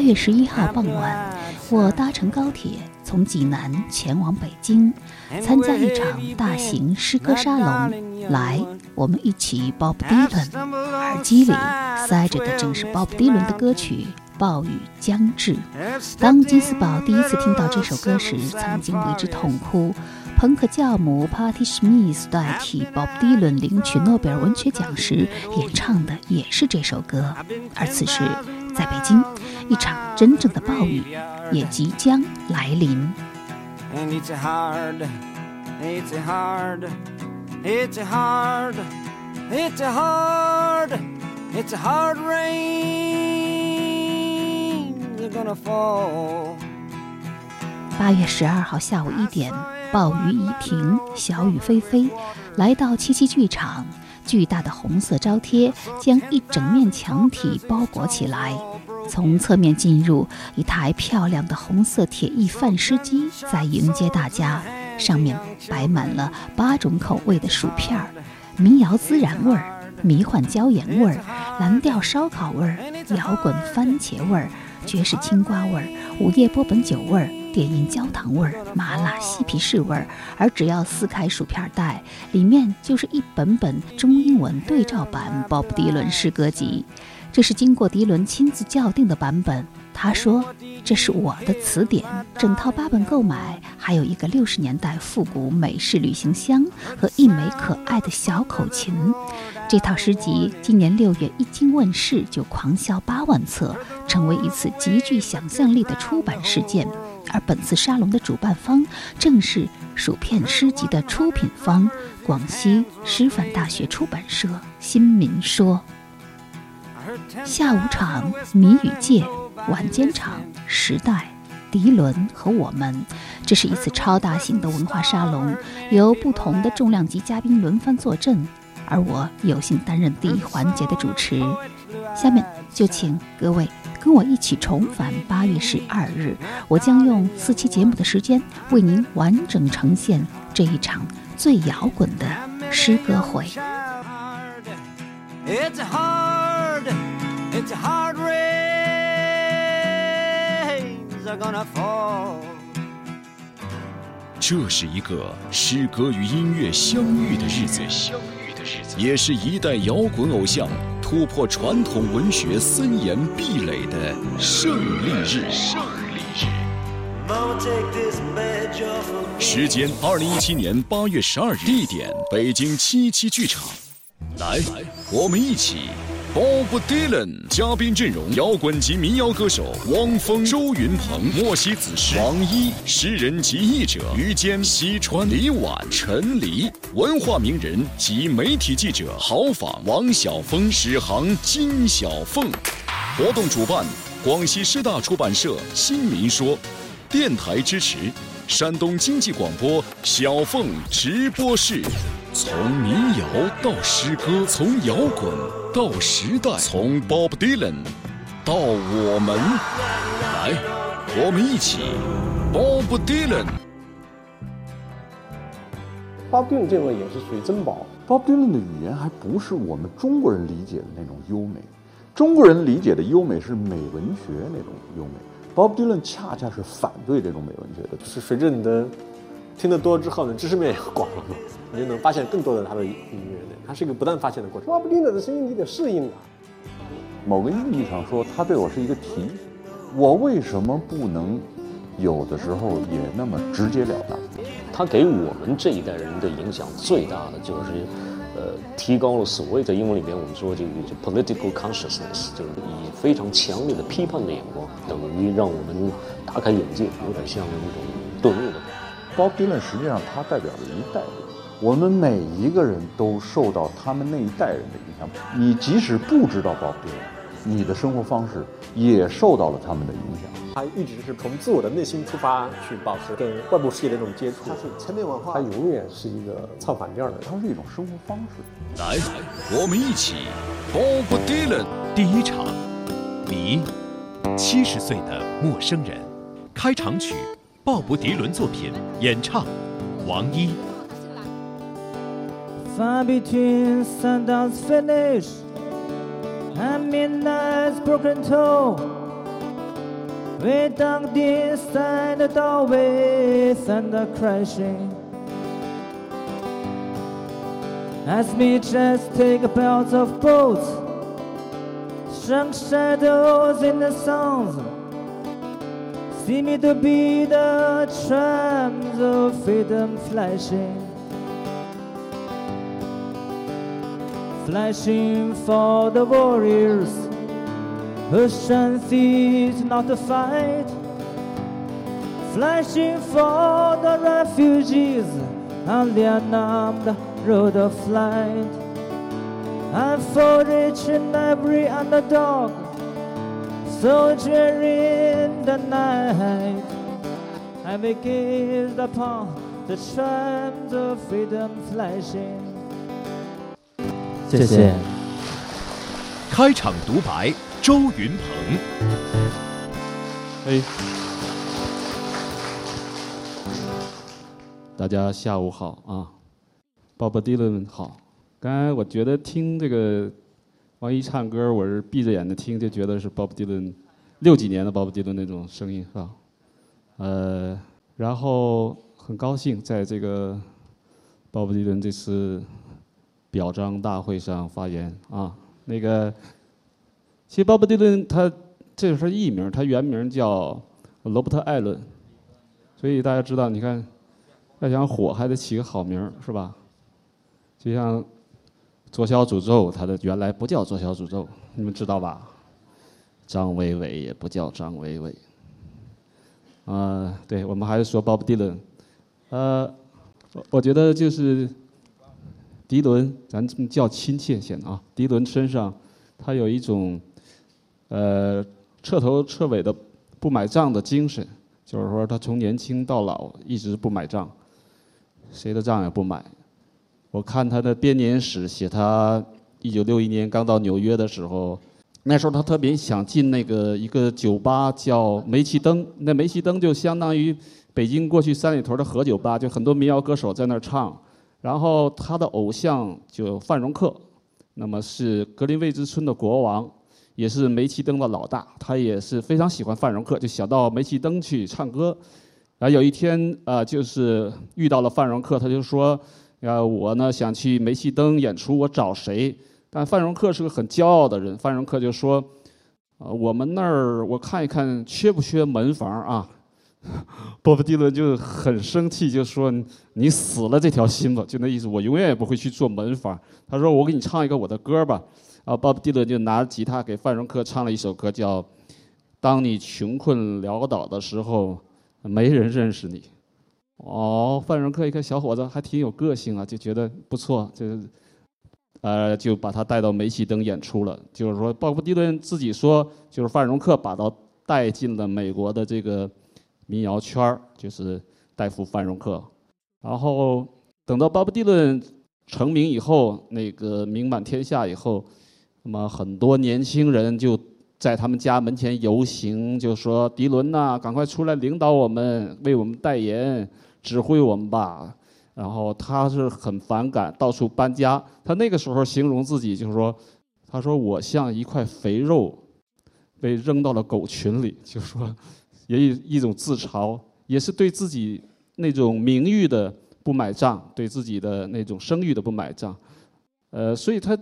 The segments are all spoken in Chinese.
八月十一号傍晚，我搭乘高铁从济南前往北京，参加一场大型诗歌沙龙。来，我们一起 Bob Dylan。耳机里塞着的正是 Bob Dylan 的歌曲《暴雨将至》。当金斯堡第一次听到这首歌时，曾经为之痛哭。朋克教母 Patti Smith 代替 Bob Dylan 领取诺贝尔文学奖时，演唱的也是这首歌。而此时，在北京，一场真正的暴雨也即将来临。八月十二号下午一点，暴雨已停，小雨霏霏。来到七七剧场，巨大的红色招贴将一整面墙体包裹起来。从侧面进入，一台漂亮的红色铁艺贩尸机在迎接大家，上面摆满了八种口味的薯片儿：民谣孜然味儿、迷幻椒盐味儿、蓝调烧烤味儿、摇滚番茄味儿、爵士青瓜味儿、午夜波本酒味儿。电音焦糖味儿、麻辣西皮士味儿，而只要撕开薯片袋，里面就是一本本中英文对照版《鲍勃迪伦诗歌集》。这是经过迪伦亲自校订的版本。他说：“这是我的词典，整套八本购买，还有一个六十年代复古美式旅行箱和一枚可爱的小口琴。这套诗集今年六月一经问世就狂销八万册，成为一次极具想象力的出版事件。”而本次沙龙的主办方正是薯片诗集的出品方——广西师范大学出版社。新民说，下午场谜语界，晚间场时代、迪伦和我们。这是一次超大型的文化沙龙，由不同的重量级嘉宾轮番坐镇，而我有幸担任第一环节的主持。下面就请各位。跟我一起重返八月十二日，我将用四期节目的时间为您完整呈现这一场最摇滚的诗歌会 it's hard it's hard。这是一个诗歌与音乐相遇的日子，也是一代摇滚偶像。突破传统文学森严壁垒的胜利日。胜利日。时间：二零一七年八月十二日。地点：北京七七剧场。来，我们一起。Bob Dylan，嘉宾阵容：摇滚及民谣歌手汪峰、周云鹏、莫西子诗、王一，诗人及译者于坚、西川、李婉、陈黎，文化名人及媒体记者郝仿、王晓峰、史航、金小凤。活动主办：广西师大出版社新民说。电台支持：山东经济广播小凤直播室。从民谣到诗歌，从摇滚到时代，从 Bob Dylan 到我们，来，我们一起 Bob Dylan。Bob Dylan 这位也是属于珍宝。Bob Dylan 的语言还不是我们中国人理解的那种优美，中国人理解的优美是美文学那种优美，Bob Dylan 恰恰是反对这种美文学的，是随着你的。听得多之后呢，知识面也广了嘛，你就能发现更多的他的音乐。它是一个不断发现的过程。Bob Dylan 的声音你得适应啊。某个意义上说，他对我是一个提醒。我为什么不能有的时候也那么直截了当？他给我们这一代人的影响最大的就是，呃，提高了所谓的英文里面我们说这个就 political consciousness，就是以非常强烈的批判的眼光，等于让我们大开眼界，有点像那种顿悟的。Bob Dylan 实际上他代表了一代人，我们每一个人都受到他们那一代人的影响。你即使不知道 Bob Dylan，你的生活方式也受到了他们的影响。他一直是从自我的内心出发去保持跟外部世界的这种接触。他是千变万化，他永远是一个唱反调的，它是一种生活方式。来，我们一起 Bob Dylan 第一场，你七十岁的陌生人，开场曲。鲍勃迪伦作品演唱，王一。Far between sundown's finish and midnight's broken toe, We dug inside the doorway, thunder crashing. As me just take a bout of boats, some shadows in the sounds. See me to be the trams of freedom flashing. Flashing for the warriors whose strength is not to fight. Flashing for the refugees on the unarmed road of flight. And for each and every underdog, soldier in the night. I may gaze upon the trams of freedom flashing. 谢谢。开场独白，周云鹏。哎，大家下午好啊，Bob Dylan 好。刚才我觉得听这个王一唱歌，我是闭着眼睛听，就觉得是 Bob Dylan 六几年的 Bob Dylan 那种声音是吧？呃，然后很高兴在这个 Bob Dylan 这次表彰大会上发言啊。那个，其实 Bob Dylan 他这是艺名，他原名叫罗伯特·艾伦，所以大家知道，你看要想火还得起个好名是吧？就像左小诅咒，他的原来不叫左小诅咒，你们知道吧？张伟伟也不叫张伟伟。啊，对，我们还是说 Bob Dylan。呃，我我觉得就是迪伦，咱这么叫亲切些啊。迪伦身上他有一种呃彻头彻尾的不买账的精神，就是说他从年轻到老一直不买账，谁的账也不买。我看他的编年史，写他一九六一年刚到纽约的时候，那时候他特别想进那个一个酒吧叫煤气灯，那煤气灯就相当于北京过去三里屯的河酒吧，就很多民谣歌手在那儿唱。然后他的偶像就范荣克，那么是格林威治村的国王，也是煤气灯的老大，他也是非常喜欢范荣克，就想到煤气灯去唱歌。然后有一天啊，就是遇到了范荣克，他就说。啊，我呢想去煤气灯演出，我找谁？但范荣克是个很骄傲的人，范荣克就说：“啊，我们那儿我看一看缺不缺门房啊？” 波普迪伦就很生气，就说：“你死了这条心吧！”就那意思，我永远也不会去做门房。他说：“我给你唱一个我的歌吧。”啊，鲍勃迪伦就拿吉他给范荣克唱了一首歌，叫《当你穷困潦倒的时候，没人认识你》。哦，范荣克一看小伙子还挺有个性啊，就觉得不错，就呃就把他带到煤气灯演出了。就是说，鲍勃迪伦自己说，就是范荣克把他带进了美国的这个民谣圈儿，就是戴夫范荣克。然后等到鲍勃迪伦成名以后，那个名满天下以后，那么很多年轻人就在他们家门前游行，就说：“迪伦呐，赶快出来领导我们，为我们代言。”指挥我们吧，然后他是很反感，到处搬家。他那个时候形容自己就是说，他说我像一块肥肉，被扔到了狗群里，就说也一一种自嘲，也是对自己那种名誉的不买账，对自己的那种声誉的不买账。呃，所以他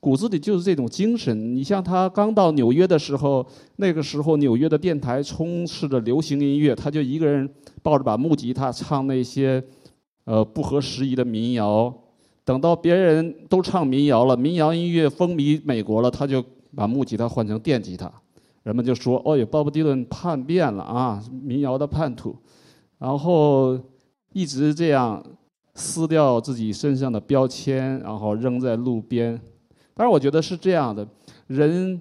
骨子里就是这种精神。你像他刚到纽约的时候，那个时候纽约的电台充斥着流行音乐，他就一个人。抱着把木吉他唱那些，呃不合时宜的民谣，等到别人都唱民谣了，民谣音乐风靡美国了，他就把木吉他换成电吉他，人们就说：“哦哟，鲍勃迪伦叛变了啊，民谣的叛徒。”然后一直这样撕掉自己身上的标签，然后扔在路边。当然，我觉得是这样的，人。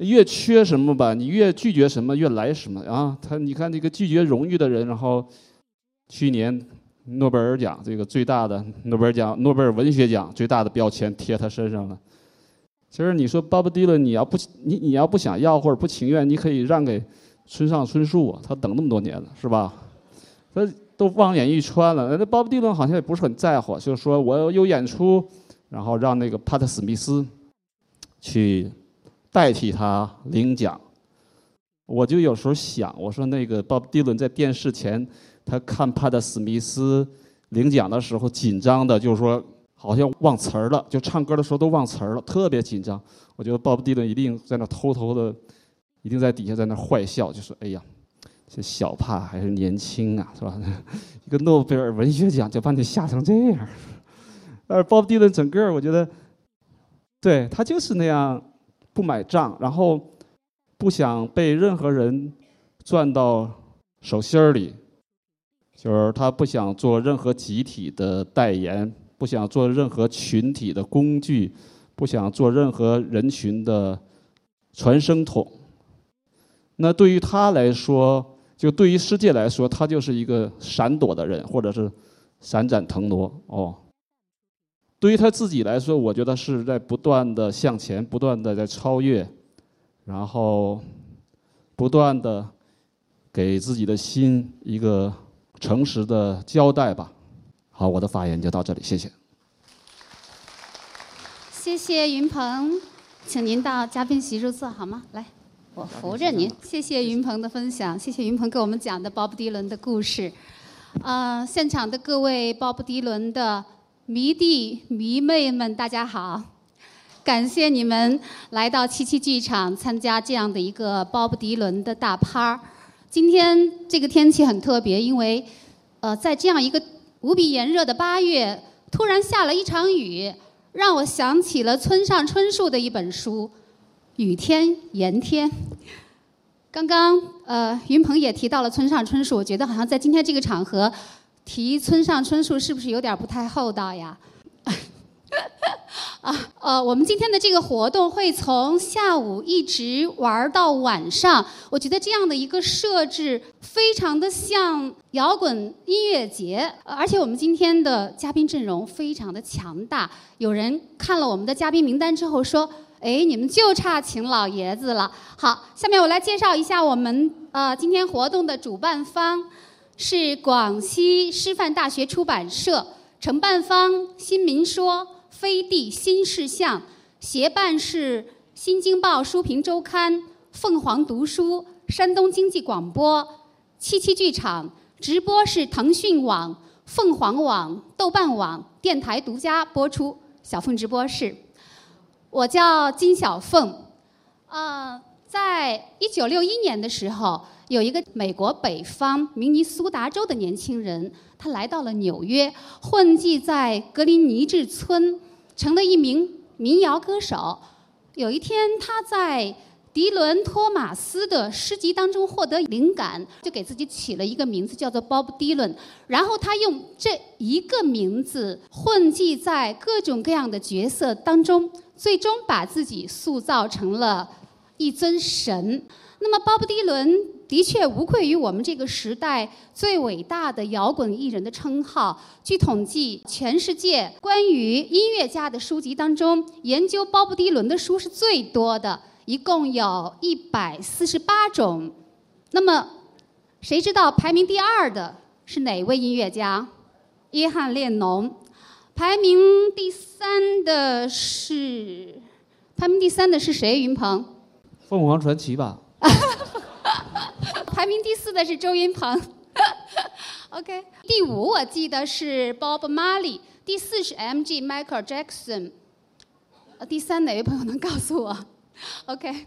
越缺什么吧，你越拒绝什么，越来什么啊！他，你看这个拒绝荣誉的人，然后去年诺贝尔奖这个最大的诺贝尔奖、诺贝尔文学奖最大的标签贴他身上了。其实你说巴布迪伦，你要不你你要不想要或者不情愿，你可以让给村上春树啊，他等那么多年了，是吧？他都望眼欲穿了。那巴布迪伦好像也不是很在乎，就是说我有演出，然后让那个帕特史密斯去。代替他领奖，我就有时候想，我说那个 Bob Dylan 在电视前，他看帕特·史密斯领奖的时候，紧张的，就是说好像忘词儿了，就唱歌的时候都忘词儿了，特别紧张。我觉得鲍勃·迪伦一定在那偷偷的，一定在底下在那坏笑，就说：“哎呀，这小帕还是年轻啊，是吧？一个诺贝尔文学奖就把你吓成这样。”而鲍勃·迪伦整个，我觉得，对他就是那样不买账，然后。不想被任何人赚到手心儿里，就是他不想做任何集体的代言，不想做任何群体的工具，不想做任何人群的传声筒。那对于他来说，就对于世界来说，他就是一个闪躲的人，或者是闪展腾挪哦。对于他自己来说，我觉得是在不断的向前，不断的在超越。然后，不断的给自己的心一个诚实的交代吧。好，我的发言就到这里，谢谢。谢谢云鹏，请您到嘉宾席入座好吗？来，我扶着您。谢谢云鹏的分享，谢谢云鹏给我们讲的鲍勃迪伦的故事。呃，现场的各位鲍勃迪伦的迷弟迷妹们，大家好。感谢你们来到七七剧场参加这样的一个鲍勃迪伦的大趴儿。今天这个天气很特别，因为呃，在这样一个无比炎热的八月，突然下了一场雨，让我想起了村上春树的一本书《雨天炎天》。刚刚呃，云鹏也提到了村上春树，我觉得好像在今天这个场合提村上春树，是不是有点不太厚道呀？啊，呃，我们今天的这个活动会从下午一直玩到晚上。我觉得这样的一个设置非常的像摇滚音乐节，而且我们今天的嘉宾阵容非常的强大。有人看了我们的嘉宾名单之后说：“哎，你们就差请老爷子了。”好，下面我来介绍一下我们呃今天活动的主办方是广西师范大学出版社，承办方新民说。飞地新事项，协办是《新京报》书评周刊、凤凰读书、山东经济广播、七七剧场，直播是腾讯网、凤凰网、豆瓣网电台独家播出。小凤直播室，我叫金小凤。呃，在一九六一年的时候，有一个美国北方明尼苏达州的年轻人，他来到了纽约，混迹在格林尼治村。成了一名民谣歌手。有一天，他在迪伦·托马斯的诗集当中获得灵感，就给自己起了一个名字，叫做 Bob Dylan。然后他用这一个名字混迹在各种各样的角色当中，最终把自己塑造成了一尊神。那么鲍勃·迪伦。的确无愧于我们这个时代最伟大的摇滚艺人的称号。据统计，全世界关于音乐家的书籍当中，研究鲍勃迪伦的书是最多的，一共有一百四十八种。那么，谁知道排名第二的是哪位音乐家？约翰列侬。排名第三的是，排名第三的是谁？云鹏。凤凰传奇吧。排名第四的是周云鹏，OK。第五我记得是 Bob Marley，第四是 M.G. Michael Jackson。第三哪位朋友能告诉我？OK。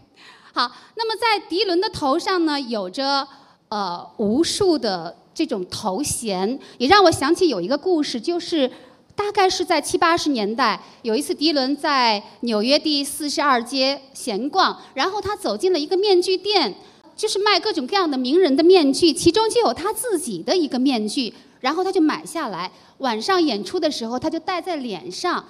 好，那么在迪伦的头上呢，有着呃无数的这种头衔，也让我想起有一个故事，就是大概是在七八十年代，有一次迪伦在纽约第四十二街闲逛，然后他走进了一个面具店。就是卖各种各样的名人的面具，其中就有他自己的一个面具，然后他就买下来，晚上演出的时候他就戴在脸上，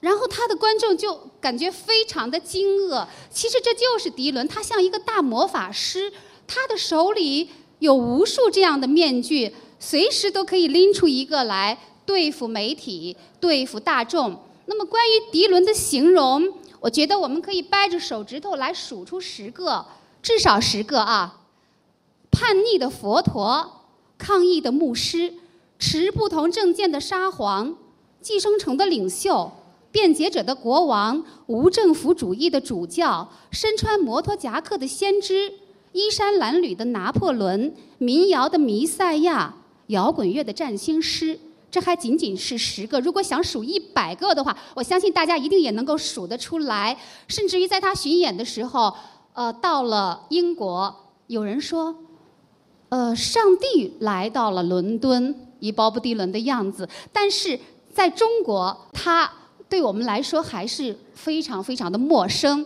然后他的观众就感觉非常的惊愕。其实这就是迪伦，他像一个大魔法师，他的手里有无数这样的面具，随时都可以拎出一个来对付媒体、对付大众。那么关于迪伦的形容，我觉得我们可以掰着手指头来数出十个。至少十个啊！叛逆的佛陀，抗议的牧师，持不同政见的沙皇，寄生虫的领袖，辩解者的国王，无政府主义的主教，身穿摩托夹克的先知，衣衫褴褛的拿破仑，民谣的弥赛亚，摇滚乐的占星师。这还仅仅是十个，如果想数一百个的话，我相信大家一定也能够数得出来。甚至于在他巡演的时候，呃，到了英国，有人说，呃，上帝来到了伦敦，以鲍勃迪伦的样子。但是在中国，他对我们来说还是非常非常的陌生。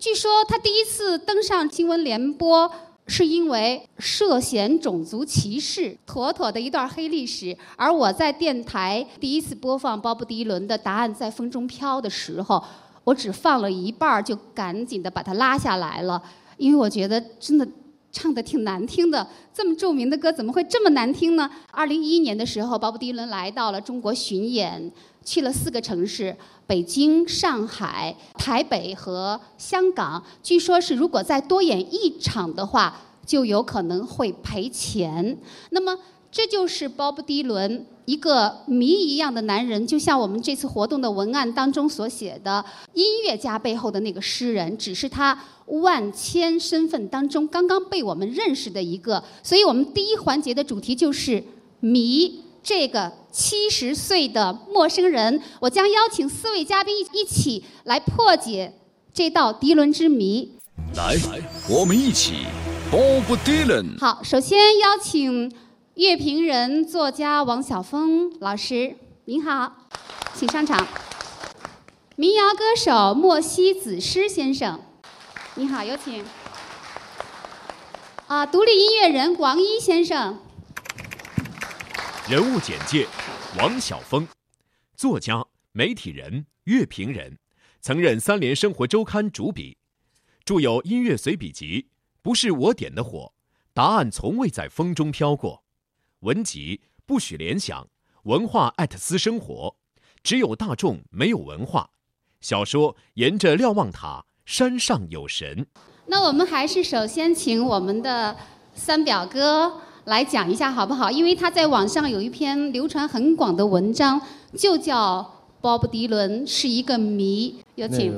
据说他第一次登上新闻联播。是因为涉嫌种族歧视，妥妥的一段黑历史。而我在电台第一次播放鲍勃迪伦的《答案在风中飘》的时候，我只放了一半就赶紧的把它拉下来了，因为我觉得真的唱的挺难听的。这么著名的歌怎么会这么难听呢？二零一一年的时候，鲍勃迪伦来到了中国巡演，去了四个城市：北京、上海、台北和香港。据说是如果再多演一场的话。就有可能会赔钱。那么，这就是鲍勃迪伦一个谜一样的男人，就像我们这次活动的文案当中所写的，音乐家背后的那个诗人，只是他万千身份当中刚刚被我们认识的一个。所以我们第一环节的主题就是谜这个七十岁的陌生人。我将邀请四位嘉宾一起来破解这道迪伦之谜。来，我们一起。Bob Dylan。好，首先邀请乐评人、作家王晓峰老师，您好，请上场。民谣歌手莫西子诗先生，你好，有请。啊，独立音乐人王一先生。人物简介：王晓峰，作家、媒体人、乐评人，曾任《三联生活周刊》主笔，著有音乐随笔集。不是我点的火，答案从未在风中飘过。文集不许联想，文化艾特私生活，只有大众没有文化。小说沿着瞭望塔，山上有神。那我们还是首先请我们的三表哥来讲一下好不好？因为他在网上有一篇流传很广的文章，就叫《鲍勃迪伦是一个谜》。有请。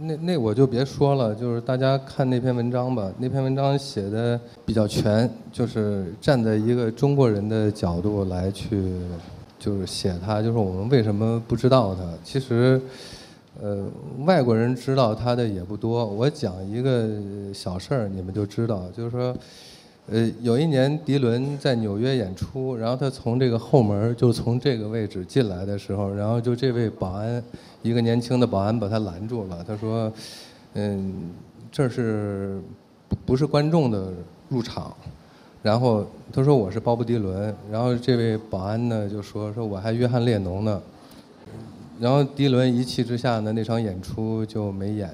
那那我就别说了，就是大家看那篇文章吧。那篇文章写的比较全，就是站在一个中国人的角度来去，就是写他，就是我们为什么不知道他。其实，呃，外国人知道他的也不多。我讲一个小事儿，你们就知道，就是说，呃，有一年迪伦在纽约演出，然后他从这个后门就从这个位置进来的时候，然后就这位保安。一个年轻的保安把他拦住了，他说：“嗯，这是不是观众的入场？”然后他说：“我是鲍勃迪伦。”然后这位保安呢就说：“说我还约翰列侬呢。”然后迪伦一气之下呢，那场演出就没演。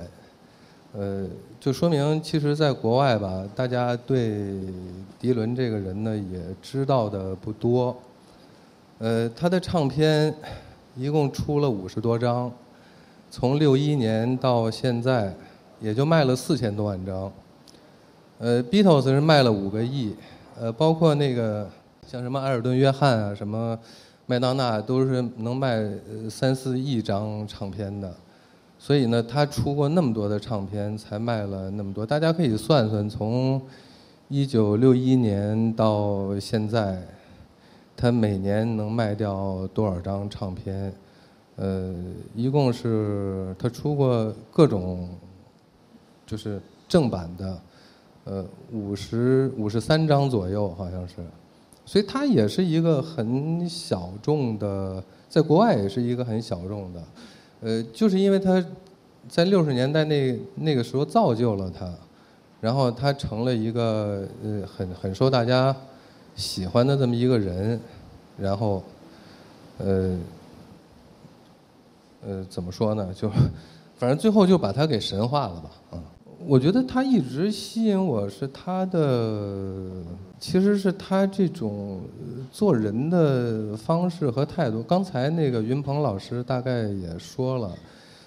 呃，就说明其实在国外吧，大家对迪伦这个人呢也知道的不多。呃，他的唱片。一共出了五十多张，从六一年到现在，也就卖了四千多万张。呃，Beatles 是卖了五个亿，呃，包括那个像什么埃尔顿·约翰啊，什么麦当娜，都是能卖三四亿张唱片的。所以呢，他出过那么多的唱片，才卖了那么多。大家可以算算，从一九六一年到现在。他每年能卖掉多少张唱片？呃，一共是他出过各种，就是正版的，呃，五十五十三张左右，好像是。所以他也是一个很小众的，在国外也是一个很小众的。呃，就是因为他在六十年代那那个时候造就了他，然后他成了一个呃很很受大家。喜欢的这么一个人，然后，呃，呃，怎么说呢？就，反正最后就把他给神化了吧。嗯，我觉得他一直吸引我是他的，其实是他这种做人的方式和态度。刚才那个云鹏老师大概也说了，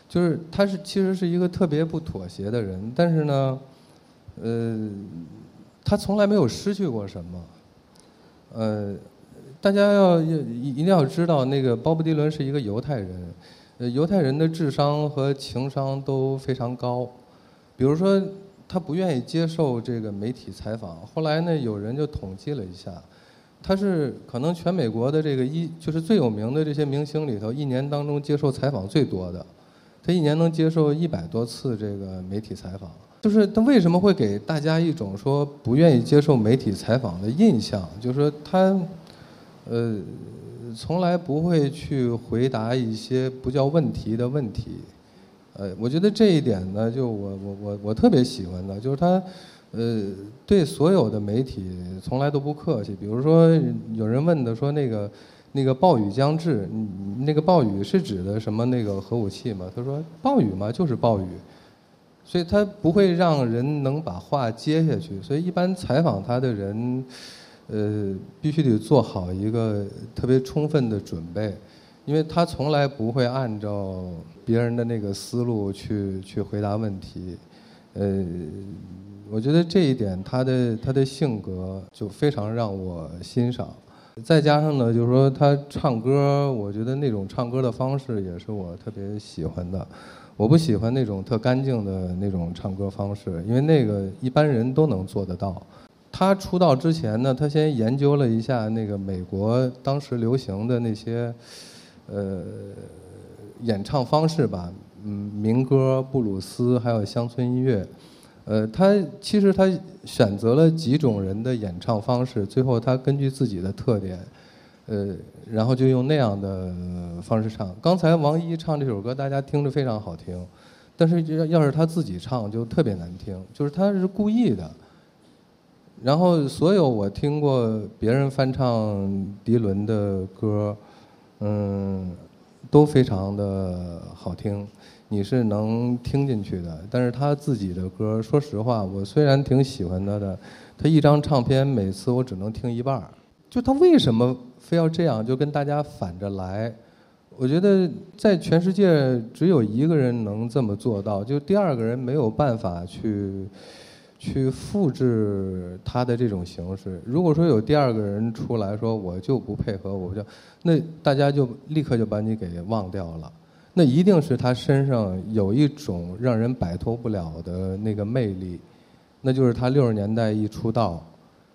就是他是其实是一个特别不妥协的人，但是呢，呃，他从来没有失去过什么。呃，大家要一一定要知道，那个鲍勃迪伦是一个犹太人，犹太人的智商和情商都非常高。比如说，他不愿意接受这个媒体采访。后来呢，有人就统计了一下，他是可能全美国的这个一就是最有名的这些明星里头，一年当中接受采访最多的。他一年能接受一百多次这个媒体采访，就是他为什么会给大家一种说不愿意接受媒体采访的印象？就是说他，呃，从来不会去回答一些不叫问题的问题。呃，我觉得这一点呢，就我我我我特别喜欢的，就是他，呃，对所有的媒体从来都不客气。比如说，有人问的说那个那个暴雨将至，那个暴雨是指的什么那个核武器吗？他说暴雨嘛就是暴雨，所以他不会让人能把话接下去。所以一般采访他的人，呃，必须得做好一个特别充分的准备。因为他从来不会按照别人的那个思路去去回答问题，呃，我觉得这一点他的他的性格就非常让我欣赏。再加上呢，就是说他唱歌，我觉得那种唱歌的方式也是我特别喜欢的。我不喜欢那种特干净的那种唱歌方式，因为那个一般人都能做得到。他出道之前呢，他先研究了一下那个美国当时流行的那些。呃，演唱方式吧，嗯，民歌、布鲁斯，还有乡村音乐。呃，他其实他选择了几种人的演唱方式，最后他根据自己的特点，呃，然后就用那样的方式唱。刚才王一唱这首歌，大家听着非常好听，但是要要是他自己唱就特别难听，就是他是故意的。然后所有我听过别人翻唱迪伦的歌。嗯，都非常的好听，你是能听进去的。但是他自己的歌，说实话，我虽然挺喜欢他的，他一张唱片每次我只能听一半儿。就他为什么非要这样，就跟大家反着来？我觉得在全世界只有一个人能这么做到，就第二个人没有办法去。去复制他的这种形式。如果说有第二个人出来说我就不配合，我就那大家就立刻就把你给忘掉了。那一定是他身上有一种让人摆脱不了的那个魅力，那就是他六十年代一出道，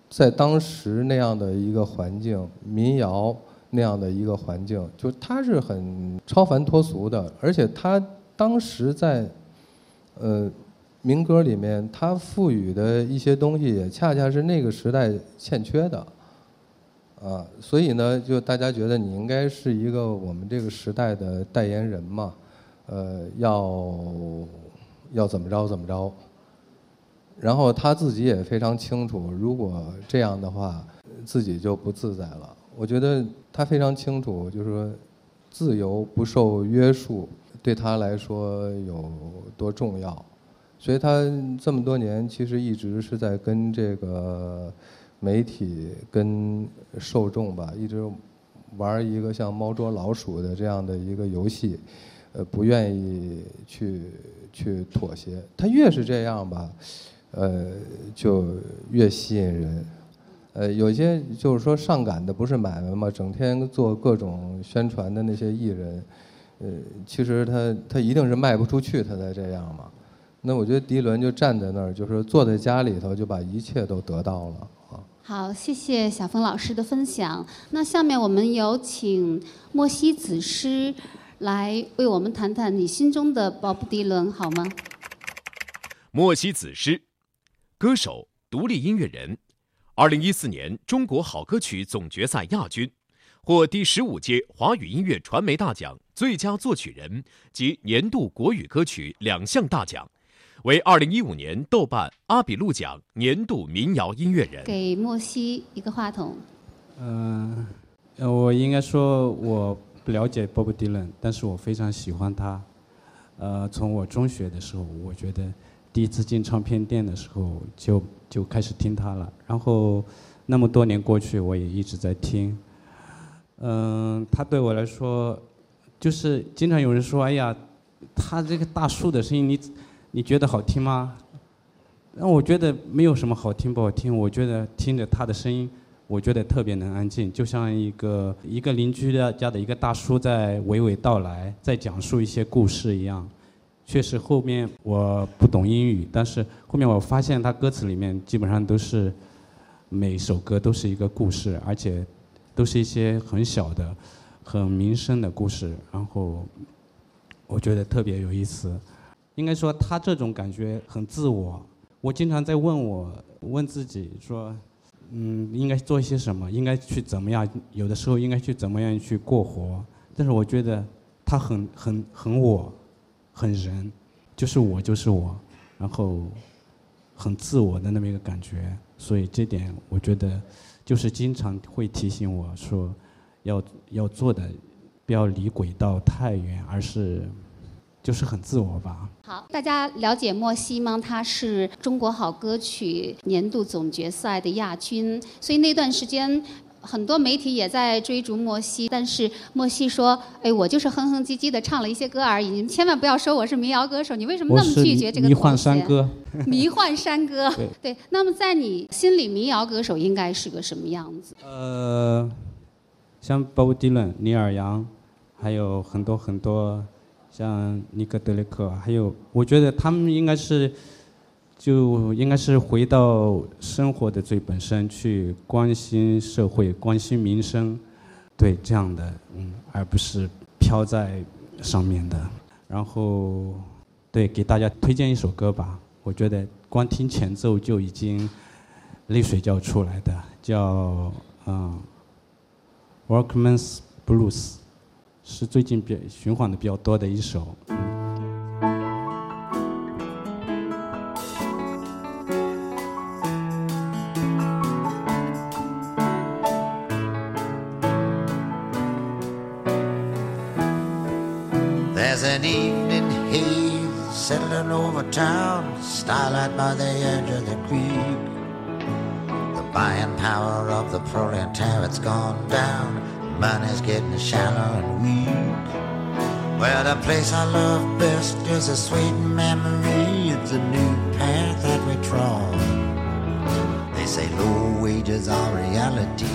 在当时那样的一个环境，民谣那样的一个环境，就他是很超凡脱俗的，而且他当时在，呃。民歌里面，它赋予的一些东西也恰恰是那个时代欠缺的，啊，所以呢，就大家觉得你应该是一个我们这个时代的代言人嘛，呃，要要怎么着怎么着，然后他自己也非常清楚，如果这样的话，自己就不自在了。我觉得他非常清楚，就是说，自由不受约束对他来说有多重要。所以他这么多年其实一直是在跟这个媒体、跟受众吧，一直玩一个像猫捉老鼠的这样的一个游戏，呃，不愿意去去妥协。他越是这样吧，呃，就越吸引人。呃，有些就是说上赶的不是买卖嘛，整天做各种宣传的那些艺人，呃，其实他他一定是卖不出去，他才这样嘛。那我觉得迪伦就站在那儿，就是坐在家里头，就把一切都得到了啊。好，谢谢小峰老师的分享。那下面我们有请莫西子诗来为我们谈谈你心中的鲍勃迪伦，好吗？莫西子诗，歌手、独立音乐人，二零一四年中国好歌曲总决赛亚军，获第十五届华语音乐传媒大奖最佳作曲人及年度国语歌曲两项大奖。为二零一五年豆瓣阿比路奖年度民谣音乐人。给莫西一个话筒。嗯，我应该说我不了解 Bob Dylan，但是我非常喜欢他。呃，从我中学的时候，我觉得第一次进唱片店的时候就就开始听他了。然后那么多年过去，我也一直在听。嗯，他对我来说，就是经常有人说：“哎呀，他这个大树的声音，你。”你觉得好听吗？那我觉得没有什么好听不好听，我觉得听着他的声音，我觉得特别能安静，就像一个一个邻居的家的一个大叔在娓娓道来，在讲述一些故事一样。确实后面我不懂英语，但是后面我发现他歌词里面基本上都是每首歌都是一个故事，而且都是一些很小的、很民生的故事，然后我觉得特别有意思。应该说他这种感觉很自我。我经常在问我问自己说，嗯，应该做一些什么？应该去怎么样？有的时候应该去怎么样去过活？但是我觉得他很很很我。很人，就是我就是我，然后很自我的那么一个感觉，所以这点我觉得就是经常会提醒我说，要要做的不要离轨道太远，而是就是很自我吧。好，大家了解莫西吗？他是中国好歌曲年度总决赛的亚军，所以那段时间。很多媒体也在追逐莫西，但是莫西说：“哎，我就是哼哼唧唧的唱了一些歌而已，你们千万不要说我是民谣歌手。你为什么那么拒绝这个迷幻山歌。迷幻山歌，对。那么在你心里，民谣歌手应该是个什么样子？呃，像 Bob Dylan、尼尔杨，还有很多很多，像尼克德雷克，还有我觉得他们应该是。就应该是回到生活的最本身，去关心社会、关心民生，对这样的，嗯，而不是飘在上面的。然后，对，给大家推荐一首歌吧。我觉得光听前奏就已经泪水就要出来的，叫嗯《Workman's Blues》，是最近比循环的比较多的一首。town, starlight by the edge of the creek. The buying power of the proletariat's gone down. Money's getting shallow and weak. Well, the place I love best is a sweet memory. It's a new path that we trod. They say low wages are reality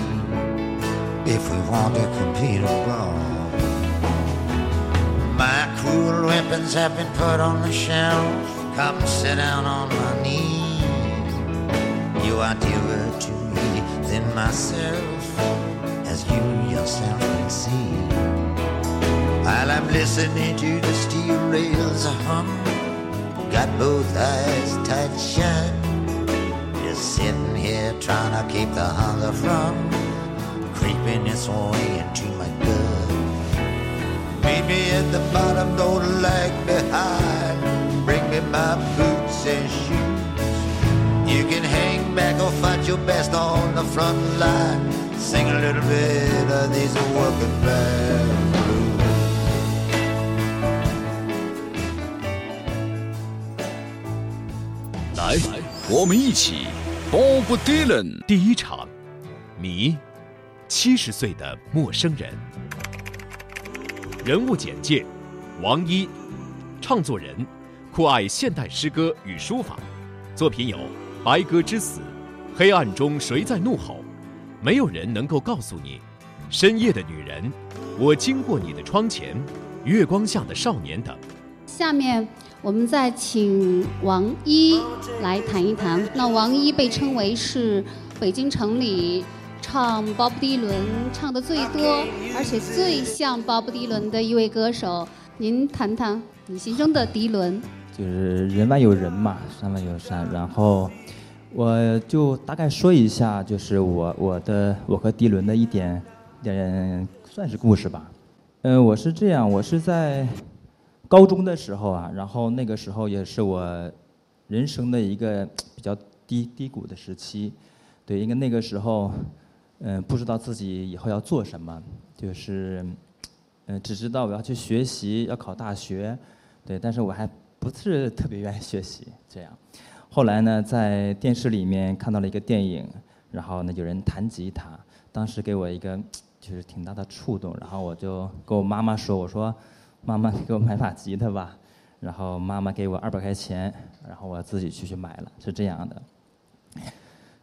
if we want to compete abroad. My cruel weapons have been put on the shelf. Come sit down on my knee. You are dearer to me than myself, see. While I'm listening to the steel rails hum, got both eyes tight shut. Just sitting here trying to keep the hunger from creeping its way into my gut. Meet me at the bottom, don't lag behind Bring me my boots and shoes. You can hang back or fight your best on the front line. Sing a little bit of these working man blues. 来，我们一起，Bob Dylan 第一场，迷，七十岁的陌生人。人物简介：王一，唱作人。酷爱现代诗歌与书法，作品有《白鸽之死》《黑暗中谁在怒吼》《没有人能够告诉你》《深夜的女人》《我经过你的窗前》《月光下的少年》等。下面我们再请王一来谈一谈。那王一被称为是北京城里唱鲍勃迪伦唱的最多，而且最像鲍勃迪伦的一位歌手。您谈谈你心中的迪伦。就是人外有人嘛，山外有山。然后，我就大概说一下，就是我我的我和迪伦的一点点算是故事吧。嗯，我是这样，我是在高中的时候啊，然后那个时候也是我人生的一个比较低低谷的时期。对，因为那个时候，嗯，不知道自己以后要做什么，就是嗯，只知道我要去学习，要考大学。对，但是我还。不是特别愿意学习，这样。后来呢，在电视里面看到了一个电影，然后呢有人弹吉他，当时给我一个就是挺大的触动，然后我就跟我妈妈说：“我说，妈妈给我买把吉他吧。”然后妈妈给我二百块钱，然后我自己去去买了，是这样的。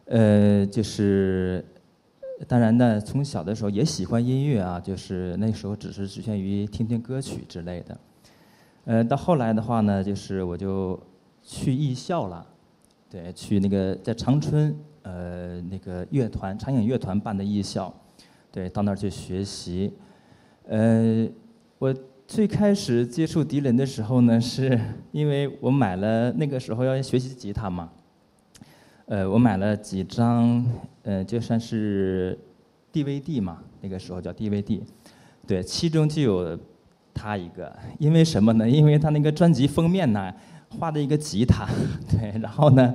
呃，就是当然呢，从小的时候也喜欢音乐啊，就是那时候只是局限于听听歌曲之类的。呃，到后来的话呢，就是我就去艺校了，对，去那个在长春，呃，那个乐团长影乐团办的艺校，对，到那儿去学习。呃，我最开始接触迪伦的时候呢，是 因为我买了那个时候要学习吉他嘛，呃，我买了几张，呃，就算是 DVD 嘛，那个时候叫 DVD，对，其中就有。他一个，因为什么呢？因为他那个专辑封面呢，画的一个吉他，对，然后呢，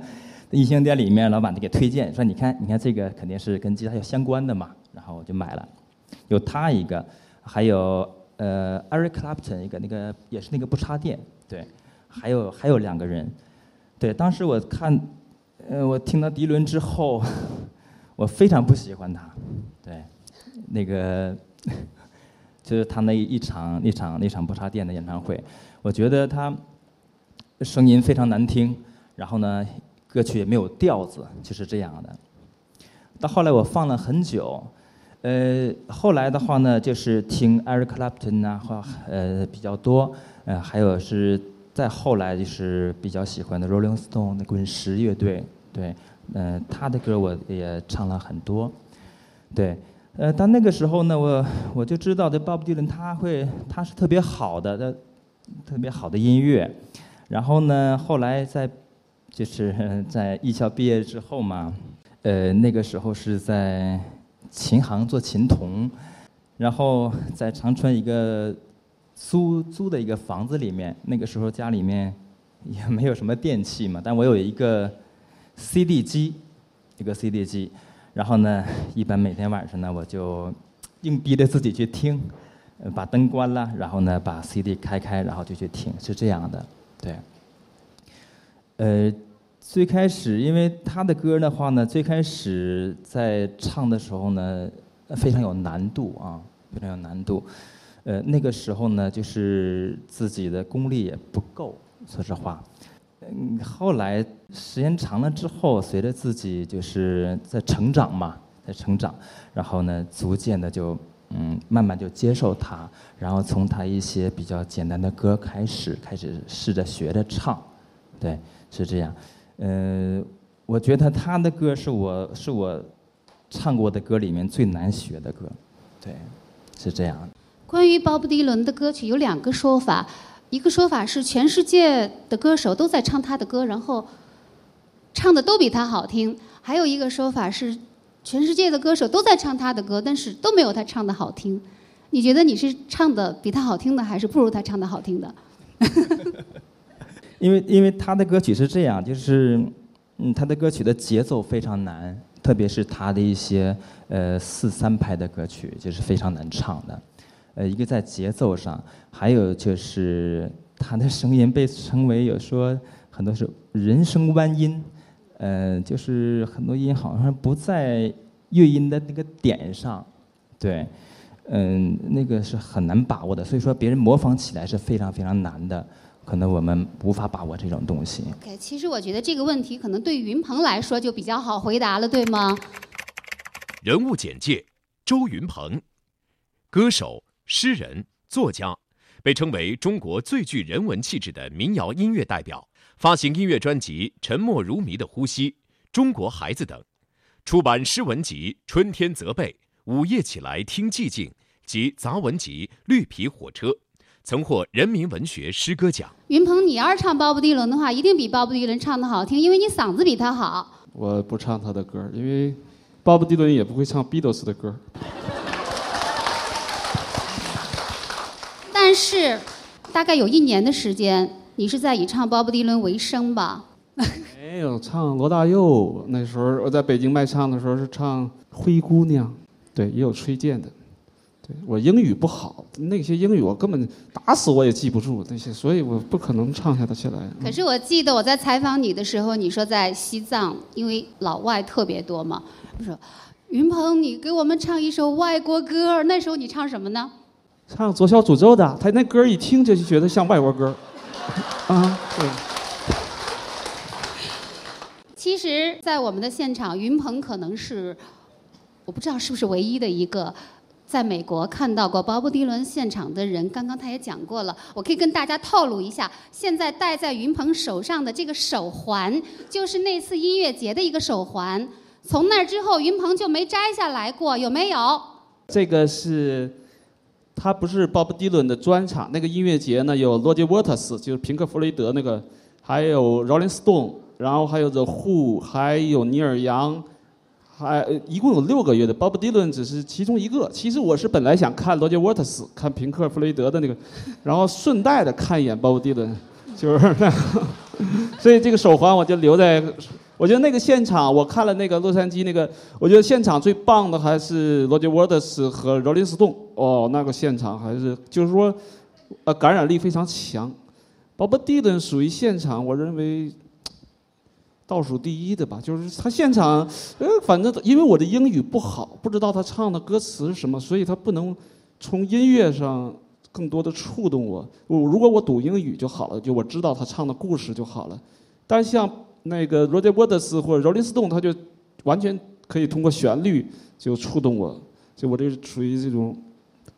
异性店里面老板就给推荐，说你看，你看这个肯定是跟吉他有相关的嘛，然后我就买了。有他一个，还有呃，Eric Clapton 一个，那个也是那个不插电，对，还有还有两个人，对，当时我看，呃，我听到迪伦之后，我非常不喜欢他，对，那个。就是他那一场、那场、那场不插电的演唱会，我觉得他声音非常难听，然后呢，歌曲也没有调子，就是这样的。到后来我放了很久，呃，后来的话呢，就是听 Eric Clapton 啊，或呃比较多，呃，还有是再后来就是比较喜欢的 Rolling Stone 的滚石乐队，对，嗯，他的歌我也唱了很多，对。呃，但那个时候呢，我我就知道这鲍勃迪伦他会他是特别好的，的特别好的音乐。然后呢，后来在就是 在艺校毕业之后嘛，呃，那个时候是在琴行做琴童，然后在长春一个租租的一个房子里面，那个时候家里面也没有什么电器嘛，但我有一个 CD 机，一个 CD 机。然后呢，一般每天晚上呢，我就硬逼着自己去听，把灯关了，然后呢，把 CD 开开，然后就去听，是这样的，对。呃，最开始因为他的歌的话呢，最开始在唱的时候呢，非常有难度啊，非常有难度。呃，那个时候呢，就是自己的功力也不够，说实话。嗯，后来时间长了之后，随着自己就是在成长嘛，在成长，然后呢，逐渐的就嗯，慢慢就接受他，然后从他一些比较简单的歌开始，开始试着学着唱，对，是这样。嗯，我觉得他的歌是我是我唱过的歌里面最难学的歌，对，是这样。关于鲍勃迪伦的歌曲有两个说法。一个说法是，全世界的歌手都在唱他的歌，然后唱的都比他好听；还有一个说法是，全世界的歌手都在唱他的歌，但是都没有他唱的好听。你觉得你是唱的比他好听的，还是不如他唱的好听的？因为因为他的歌曲是这样，就是嗯，他的歌曲的节奏非常难，特别是他的一些呃四三拍的歌曲，就是非常难唱的。呃，一个在节奏上，还有就是他的声音被称为有说很多是人声弯音，呃，就是很多音好像不在乐音的那个点上，对，嗯，那个是很难把握的，所以说别人模仿起来是非常非常难的，可能我们无法把握这种东西。OK，其实我觉得这个问题可能对云鹏来说就比较好回答了，对吗？人物简介：周云鹏，歌手。诗人、作家，被称为中国最具人文气质的民谣音乐代表。发行音乐专辑《沉默如谜的呼吸》《中国孩子》等，出版诗文集《春天责备》《午夜起来听寂静》及杂文集《绿皮火车》，曾获人民文学诗歌奖。云鹏，你要是唱鲍勃迪伦的话，一定比鲍勃迪伦唱的好听，因为你嗓子比他好。我不唱他的歌，因为鲍勃迪伦也不会唱 Beatles 的歌。但是，大概有一年的时间，你是在以唱鲍勃迪伦为生吧？没有唱罗大佑，那时候我在北京卖唱的时候是唱《灰姑娘》，对，也有崔健的。对我英语不好，那些英语我根本打死我也记不住那些，所以我不可能唱下得起来。可是我记得我在采访你的时候，你说在西藏，因为老外特别多嘛，我说云鹏，你给我们唱一首外国歌，那时候你唱什么呢？唱左小诅咒的，他那歌一听就觉得像外国歌，啊，对。其实，在我们的现场，云鹏可能是，我不知道是不是唯一的一个，在美国看到过鲍勃迪伦现场的人，刚刚他也讲过了，我可以跟大家透露一下，现在戴在云鹏手上的这个手环，就是那次音乐节的一个手环。从那之后，云鹏就没摘下来过，有没有？这个是，他不是鲍勃迪伦的专场，那个音乐节呢有罗杰沃特斯，就是平克·弗雷德那个，还有 Rolling Stone，然后还有 The Who，还有尼尔·杨。还一共有六个月的，鲍勃迪伦只是其中一个。其实我是本来想看罗杰沃特斯，看平克·弗雷德的那个，然后顺带的看一眼鲍勃迪伦，就是那，所以这个手环我就留在。我觉得那个现场，我看了那个洛杉矶那个，我觉得现场最棒的还是罗杰沃特斯和罗林斯顿。哦，那个现场还是就是说，呃，感染力非常强。Bob Dylan 属于现场，我认为。倒数第一的吧，就是他现场，呃，反正因为我的英语不好，不知道他唱的歌词是什么，所以他不能从音乐上更多的触动我。我如果我懂英语就好了，就我知道他唱的故事就好了。但像那个罗杰沃特斯或者罗林斯顿，他就完全可以通过旋律就触动我。就我这是属于这种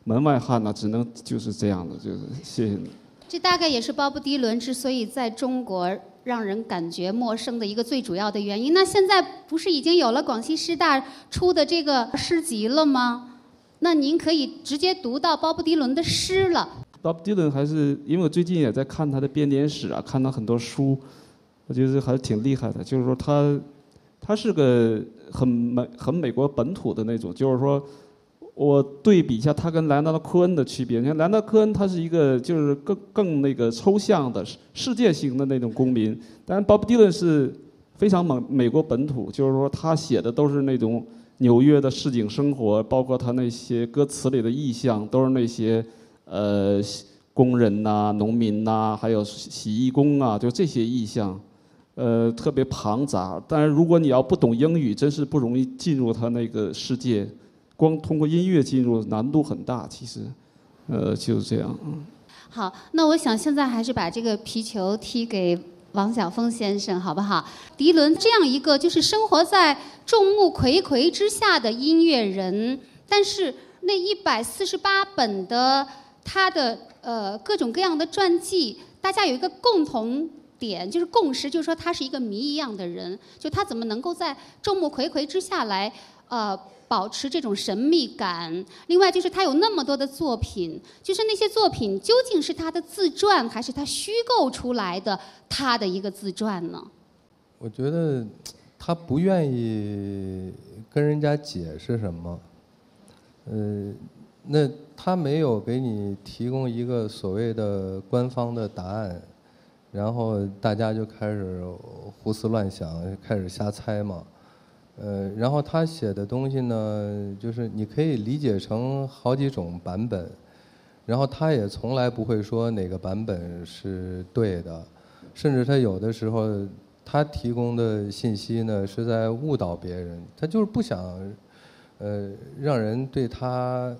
门外汉呢，只能就是这样的，就是谢谢你。这大概也是鲍勃迪伦之所以在中国。让人感觉陌生的一个最主要的原因。那现在不是已经有了广西师大出的这个诗集了吗？那您可以直接读到鲍勃迪伦的诗了。鲍勃迪伦还是因为我最近也在看他的编年史啊，看他很多书，我觉得还是挺厉害的。就是说他，他是个很美、很美国本土的那种，就是说。我对比一下他跟莱纳德·科恩的区别。你看，莱纳德·科恩他是一个就是更更那个抽象的世界型的那种公民，但是鲍勃·迪伦是非常美美国本土，就是说他写的都是那种纽约的市井生活，包括他那些歌词里的意象都是那些呃工人呐、农民呐，还有洗衣工啊，就这些意象，呃特别庞杂。但是如果你要不懂英语，真是不容易进入他那个世界。光通过音乐进入难度很大，其实，呃，就是这样。嗯。好，那我想现在还是把这个皮球踢给王晓峰先生，好不好？迪伦这样一个就是生活在众目睽睽之下的音乐人，但是那一百四十八本的他的呃各种各样的传记，大家有一个共同点，就是共识，就是说他是一个谜一样的人，就他怎么能够在众目睽睽之下来呃。保持这种神秘感。另外，就是他有那么多的作品，就是那些作品究竟是他的自传，还是他虚构出来的他的一个自传呢？我觉得他不愿意跟人家解释什么。呃，那他没有给你提供一个所谓的官方的答案，然后大家就开始胡思乱想，开始瞎猜嘛。呃，然后他写的东西呢，就是你可以理解成好几种版本，然后他也从来不会说哪个版本是对的，甚至他有的时候他提供的信息呢是在误导别人，他就是不想，呃，让人对他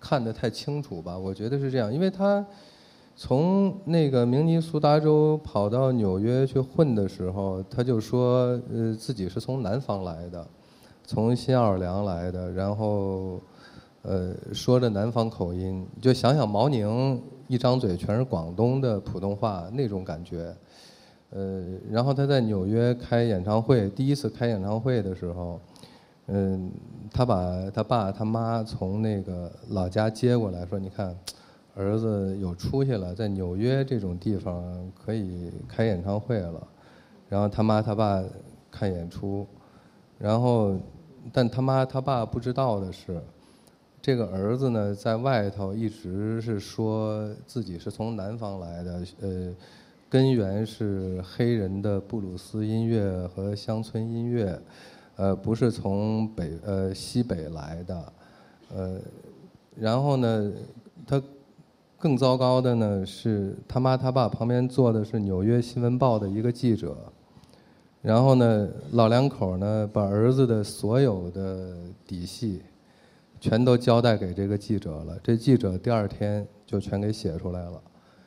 看得太清楚吧，我觉得是这样，因为他。从那个明尼苏达州跑到纽约去混的时候，他就说，呃，自己是从南方来的，从新奥尔良来的，然后，呃，说着南方口音，就想想毛宁一张嘴全是广东的普通话那种感觉，呃，然后他在纽约开演唱会，第一次开演唱会的时候，嗯，他把他爸他妈从那个老家接过来，说你看。儿子有出息了，在纽约这种地方可以开演唱会了，然后他妈他爸看演出，然后，但他妈他爸不知道的是，这个儿子呢在外头一直是说自己是从南方来的，呃，根源是黑人的布鲁斯音乐和乡村音乐，呃，不是从北呃西北来的，呃，然后呢，他。更糟糕的呢是他妈他爸旁边坐的是《纽约新闻报》的一个记者，然后呢老两口呢把儿子的所有的底细全都交代给这个记者了，这记者第二天就全给写出来了，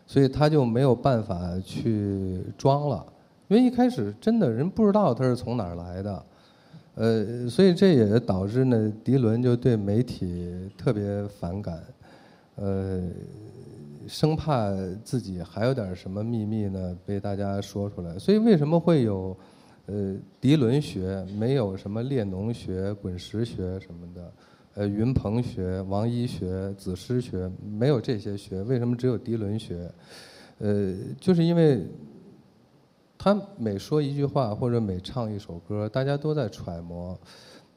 所以他就没有办法去装了，因为一开始真的人不知道他是从哪儿来的，呃，所以这也导致呢，迪伦就对媒体特别反感，呃，生怕自己还有点什么秘密呢被大家说出来。所以为什么会有呃迪伦学，没有什么列侬学、滚石学什么的，呃云鹏学、王一学、子师学，没有这些学，为什么只有迪伦学？呃，就是因为。他每说一句话或者每唱一首歌，大家都在揣摩，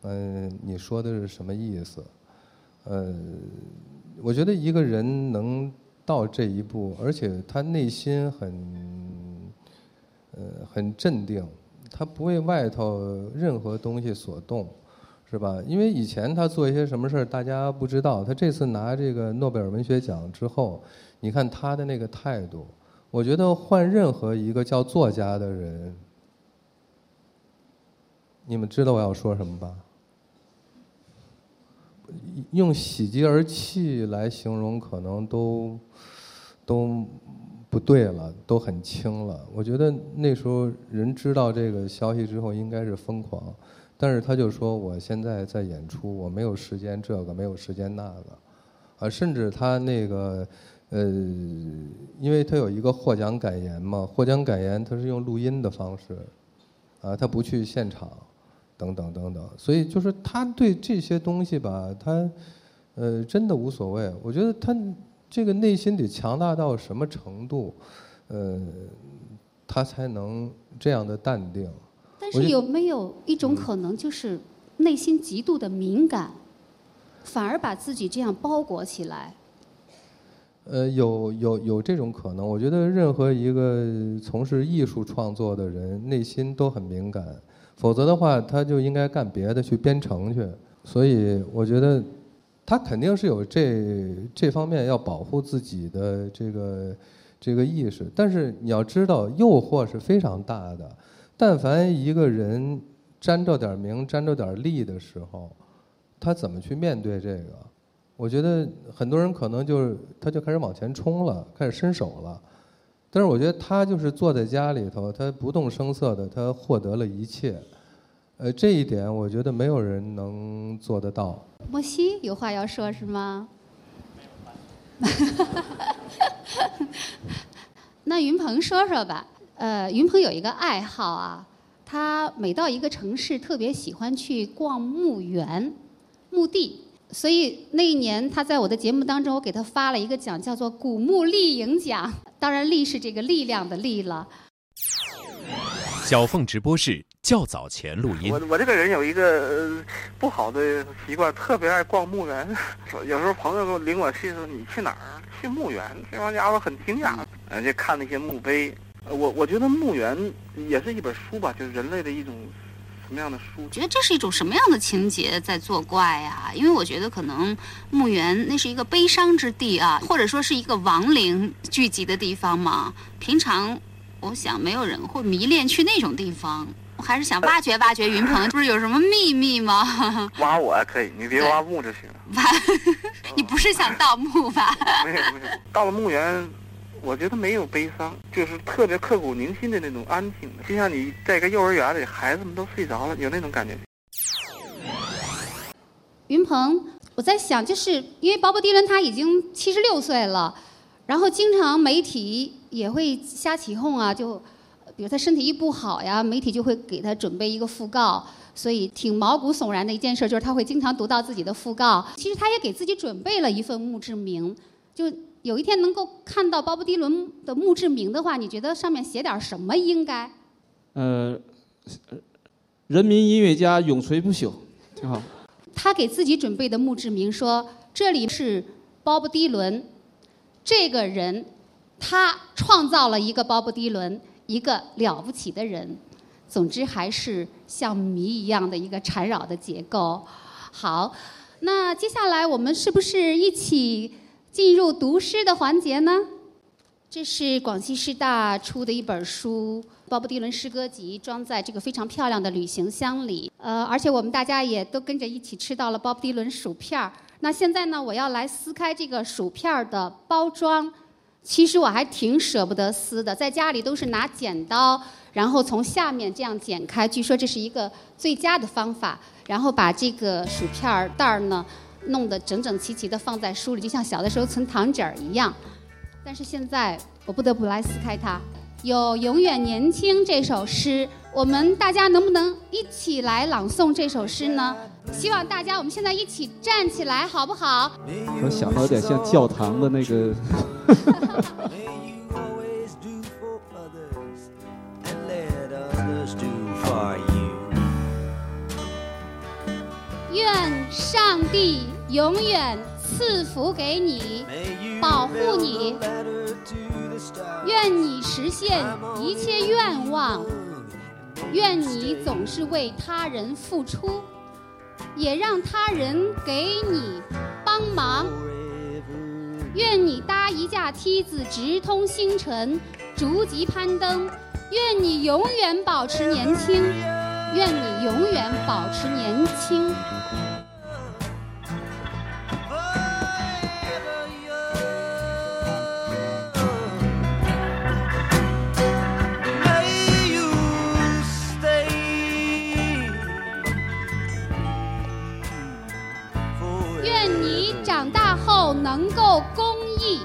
嗯，你说的是什么意思？呃，我觉得一个人能到这一步，而且他内心很，呃，很镇定，他不为外头任何东西所动，是吧？因为以前他做一些什么事儿，大家不知道。他这次拿这个诺贝尔文学奖之后，你看他的那个态度。我觉得换任何一个叫作家的人，你们知道我要说什么吧？用喜极而泣来形容，可能都都不对了，都很轻了。我觉得那时候人知道这个消息之后，应该是疯狂，但是他就说：“我现在在演出，我没有时间这个，没有时间那个。”啊，甚至他那个。呃，因为他有一个获奖感言嘛，获奖感言他是用录音的方式，啊，他不去现场，等等等等，所以就是他对这些东西吧，他呃真的无所谓。我觉得他这个内心得强大到什么程度，呃，他才能这样的淡定。但是有没有一种可能，就是内心极度的敏感，反而把自己这样包裹起来？呃，有有有这种可能。我觉得任何一个从事艺术创作的人，内心都很敏感，否则的话，他就应该干别的，去编程去。所以，我觉得他肯定是有这这方面要保护自己的这个这个意识。但是你要知道，诱惑是非常大的。但凡一个人沾着点名、沾着点利的时候，他怎么去面对这个？我觉得很多人可能就是他就开始往前冲了，开始伸手了，但是我觉得他就是坐在家里头，他不动声色的，他获得了一切，呃，这一点我觉得没有人能做得到。莫西有话要说是吗？那云鹏说说吧。呃，云鹏有一个爱好啊，他每到一个城市，特别喜欢去逛墓园、墓地。所以那一年，他在我的节目当中，我给他发了一个奖，叫做“古墓丽影奖”。当然，“丽”是这个力量的“力”了。小凤直播室较早前录音。我我这个人有一个不好的习惯，特别爱逛墓园。有时候朋友领我去说：“你去哪儿？去墓园。”这帮家伙很惊讶，呃，就看那些墓碑。我我觉得墓园也是一本书吧，就是人类的一种。什么样的书？觉得这是一种什么样的情节在作怪呀？因为我觉得可能墓园那是一个悲伤之地啊，或者说是一个亡灵聚集的地方嘛。平常我想没有人会迷恋去那种地方。我还是想挖掘挖掘云鹏，不是有什么秘密吗？挖我可以，你别挖墓就行。挖，你不是想盗墓吧？没有没有，到了墓园。我觉得没有悲伤，就是特别刻骨铭心的那种安静，就像你在一个幼儿园里，孩子们都睡着了，有那种感觉。云鹏，我在想，就是因为鲍勃迪伦他已经七十六岁了，然后经常媒体也会瞎起哄啊，就比如他身体一不好呀，媒体就会给他准备一个讣告，所以挺毛骨悚然的一件事，就是他会经常读到自己的讣告。其实他也给自己准备了一份墓志铭，就。有一天能够看到鲍勃迪伦的墓志铭的话，你觉得上面写点什么应该？呃，人民音乐家永垂不朽，挺好。他给自己准备的墓志铭说：“这里是鲍勃迪伦，这个人，他创造了一个鲍勃迪伦，一个了不起的人。总之，还是像谜一样的一个缠绕的结构。”好，那接下来我们是不是一起？进入读诗的环节呢，这是广西师大出的一本书《鲍勃迪伦诗歌集》，装在这个非常漂亮的旅行箱里。呃，而且我们大家也都跟着一起吃到了鲍勃迪伦薯片儿。那现在呢，我要来撕开这个薯片儿的包装，其实我还挺舍不得撕的，在家里都是拿剪刀，然后从下面这样剪开。据说这是一个最佳的方法。然后把这个薯片儿袋儿呢，弄得整整齐齐的放在书里，就像小的时候存糖纸儿一样。但是现在我不得不来撕开它。有《永远年轻》这首诗，我们大家能不能一起来朗诵这首诗呢？希望大家我们现在一起站起来，好不好？我想到有点像教堂的那个。愿上帝永远赐福给你，保护你。愿你实现一切愿望。愿你总是为他人付出，也让他人给你帮忙。愿你搭一架梯子直通星辰，逐级攀登。愿你永远保持年轻。愿你永远保持年轻。能够公益，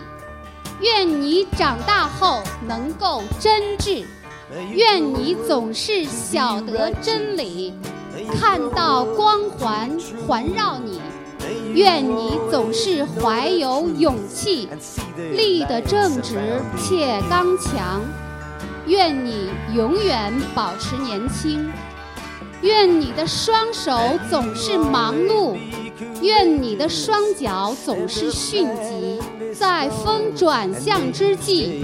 愿你长大后能够真挚。愿你总是晓得真理，看到光环环绕你。愿你总是怀有勇气，立得正直且刚强。愿你永远保持年轻。愿你的双手总是忙碌，愿你的双脚总是迅疾，在风转向之际。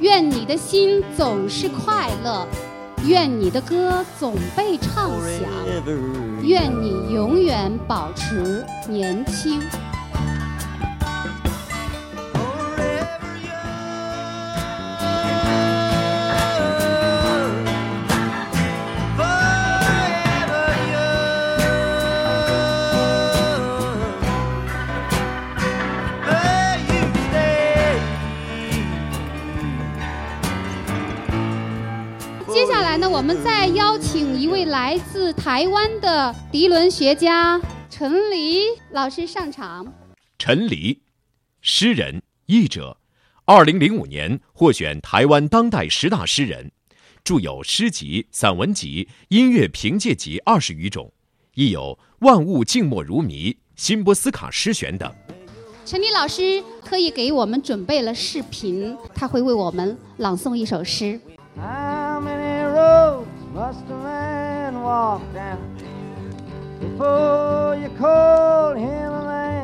愿你的心总是快乐，愿你的歌总被唱响，愿你永远保持年轻。我们再邀请一位来自台湾的涤纶学家陈黎老师上场。陈黎，诗人、译者，二零零五年获选台湾当代十大诗人，著有诗集、散文集、音乐凭借集二十余种，亦有《万物静默如谜》《辛波斯卡诗选》等。陈黎老师特意给我们准备了视频，他会为我们朗诵一首诗。How many roads must a man walk down before you call him a man?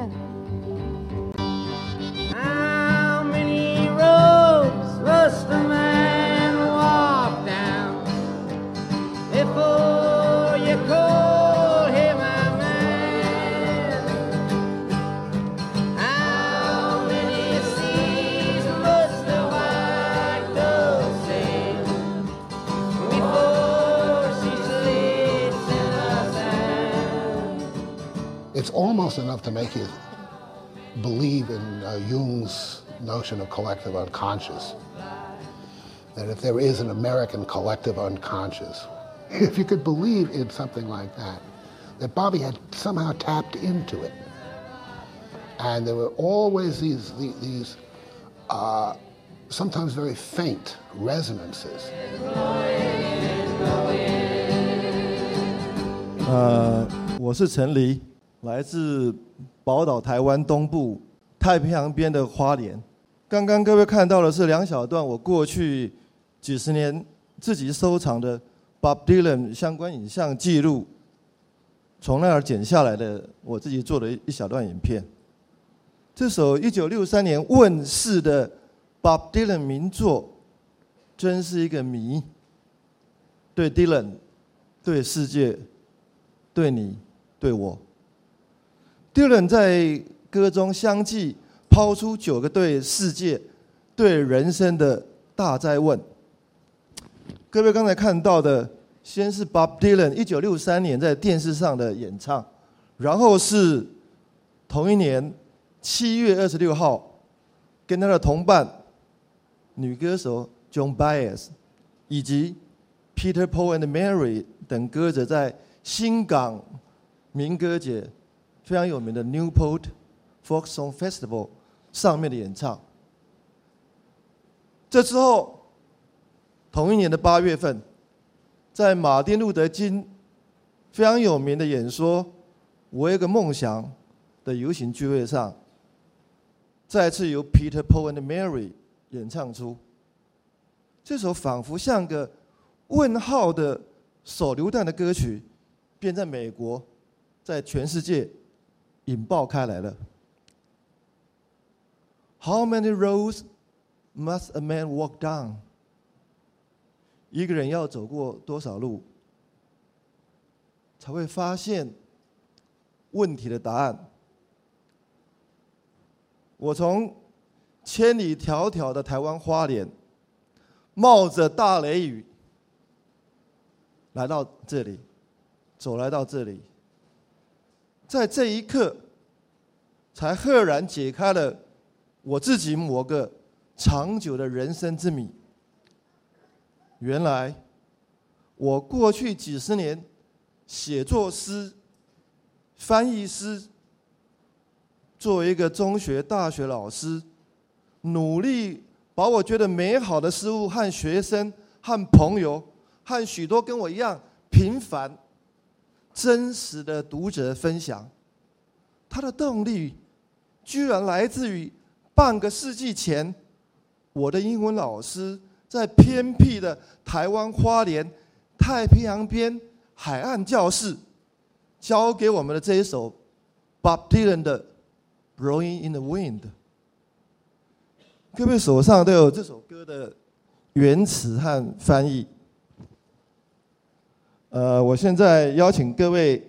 It's almost enough to make you believe in uh, Jung's notion of collective unconscious. That if there is an American collective unconscious, if you could believe in something like that, that Bobby had somehow tapped into it. And there were always these, these, these uh, sometimes very faint resonances. 呃，我是陈黎， 来自宝岛台湾东部太平洋边的花莲。刚刚各位看到的是两小段我过去几十年自己收藏的 Bob Dylan 相关影像记录，从那儿剪下来的我自己做的一小段影片。这首1963年问世的 Bob Dylan 名作，真是一个谜。对 Dylan，对世界。对你，对我。Dylan 在歌中相继抛出九个对世界、对人生的大灾问。各位刚才看到的，先是 Bob Dylan 一九六三年在电视上的演唱，然后是同一年七月二十六号，跟他的同伴女歌手 Joan Baez，以及 Peter Paul and Mary 等歌者在新港民歌节非常有名的 Newport Folk Song Festival 上面的演唱。这之后，同一年的八月份，在马丁路德金非常有名的演说《我有个梦想》的游行聚会上，再次由 Peter Paul and Mary 演唱出这首仿佛像个问号的手榴弹的歌曲，便在美国，在全世界引爆开来了。How many roads must a man walk down？一个人要走过多少路，才会发现问题的答案？我从千里迢迢的台湾花莲，冒着大雷雨来到这里，走来到这里，在这一刻，才赫然解开了我自己某个长久的人生之谜。原来，我过去几十年写作诗、翻译诗。作为一个中学、大学老师，努力把我觉得美好的事物和学生、和朋友、和许多跟我一样平凡、真实的读者分享。他的动力居然来自于半个世纪前，我的英文老师在偏僻的台湾花莲太平洋边海岸教室教给我们的这一首 Bob Dylan 的。Blowing in the wind，各位手上都有这首歌的原词和翻译。呃，我现在邀请各位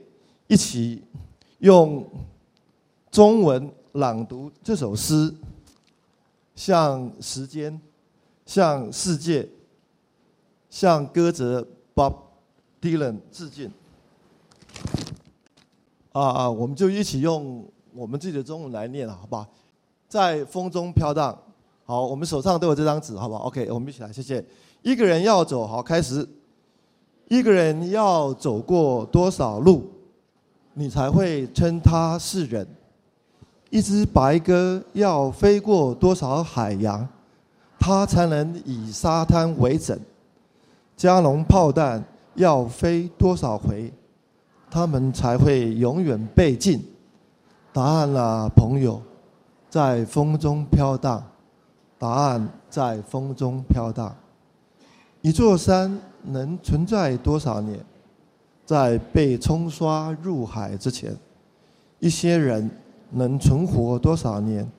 一起用中文朗读这首诗，向时间、向世界、向歌者 Bob Dylan 致敬。啊啊，我们就一起用。我们自己的中文来念了，好不好？在风中飘荡。好，我们手上都有这张纸，好不好？OK，我们一起来，谢谢。一个人要走，好，开始。一个人要走过多少路，你才会称他是人？一只白鸽要飞过多少海洋，它才能以沙滩为枕？加农炮弹要飞多少回，它们才会永远被禁？答案啦，朋友，在风中飘荡。答案在风中飘荡。一座山能存在多少年？在被冲刷入海之前。一些人能存活多少年？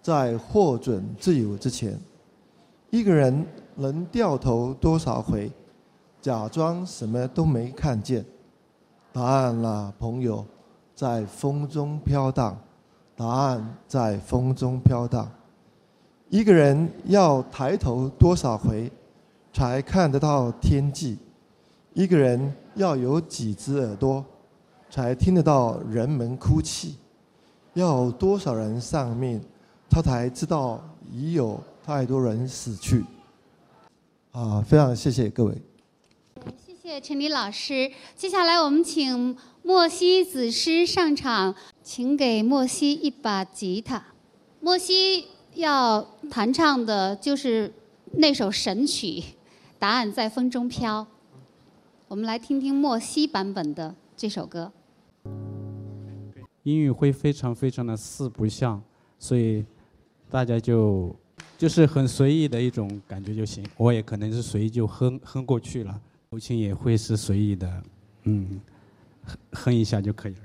在获准自由之前。一个人能掉头多少回？假装什么都没看见。答案啦，朋友。在风中飘荡，答案在风中飘荡。一个人要抬头多少回，才看得到天际？一个人要有几只耳朵，才听得到人们哭泣？要多少人丧命，他才知道已有太多人死去？啊，非常谢谢各位。谢谢陈黎老师。接下来我们请。莫西子诗上场，请给莫西一把吉他。莫西要弹唱的就是那首神曲《答案在风中飘》。我们来听听莫西版本的这首歌。音乐会非常非常的四不像，所以大家就就是很随意的一种感觉就行。我也可能是随意就哼哼过去了，母亲也会是随意的，嗯。哼哼一下就可以了。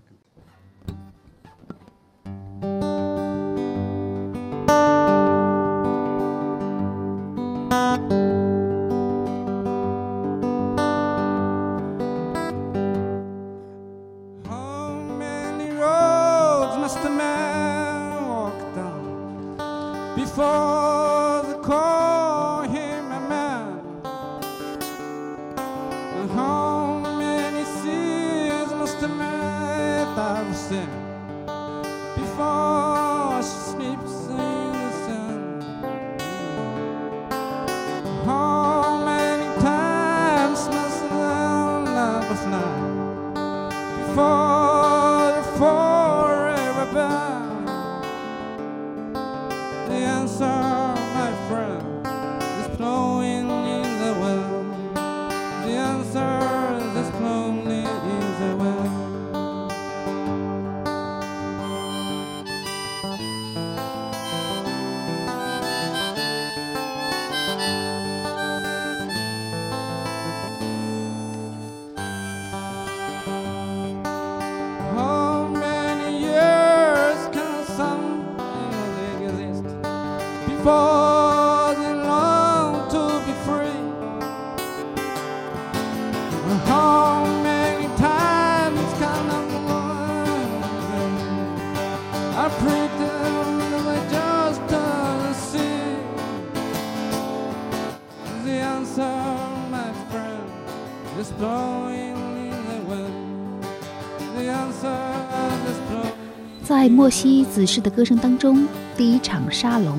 在莫西子诗的歌声当中，第一场沙龙，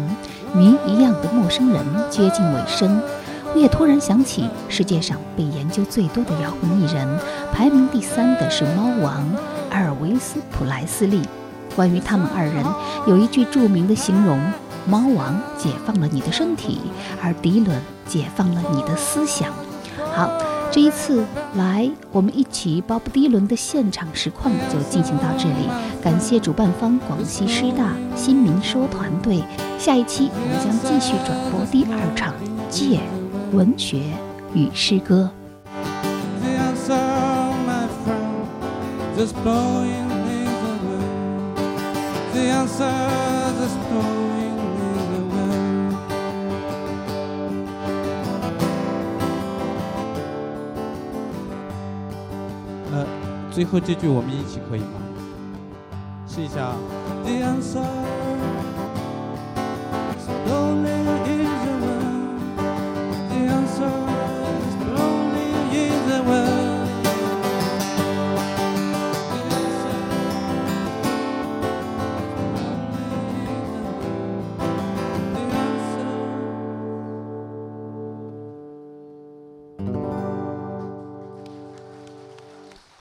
谜一样的陌生人接近尾声。我也突然想起世界上被研究最多的摇滚艺人，排名第三的是猫王阿尔维斯·普莱斯利。关于他们二人，有一句著名的形容：猫王解放了你的身体，而迪伦解放了你的思想。好。这一次来，我们一起 Bob Dylan 的现场实况就进行到这里。感谢主办方广西师大新民说团队。下一期我们将继续转播第二场《借文学与诗歌》。The the the. 呃，最后这句我们一起可以吗？试一下啊。The answer, just blowing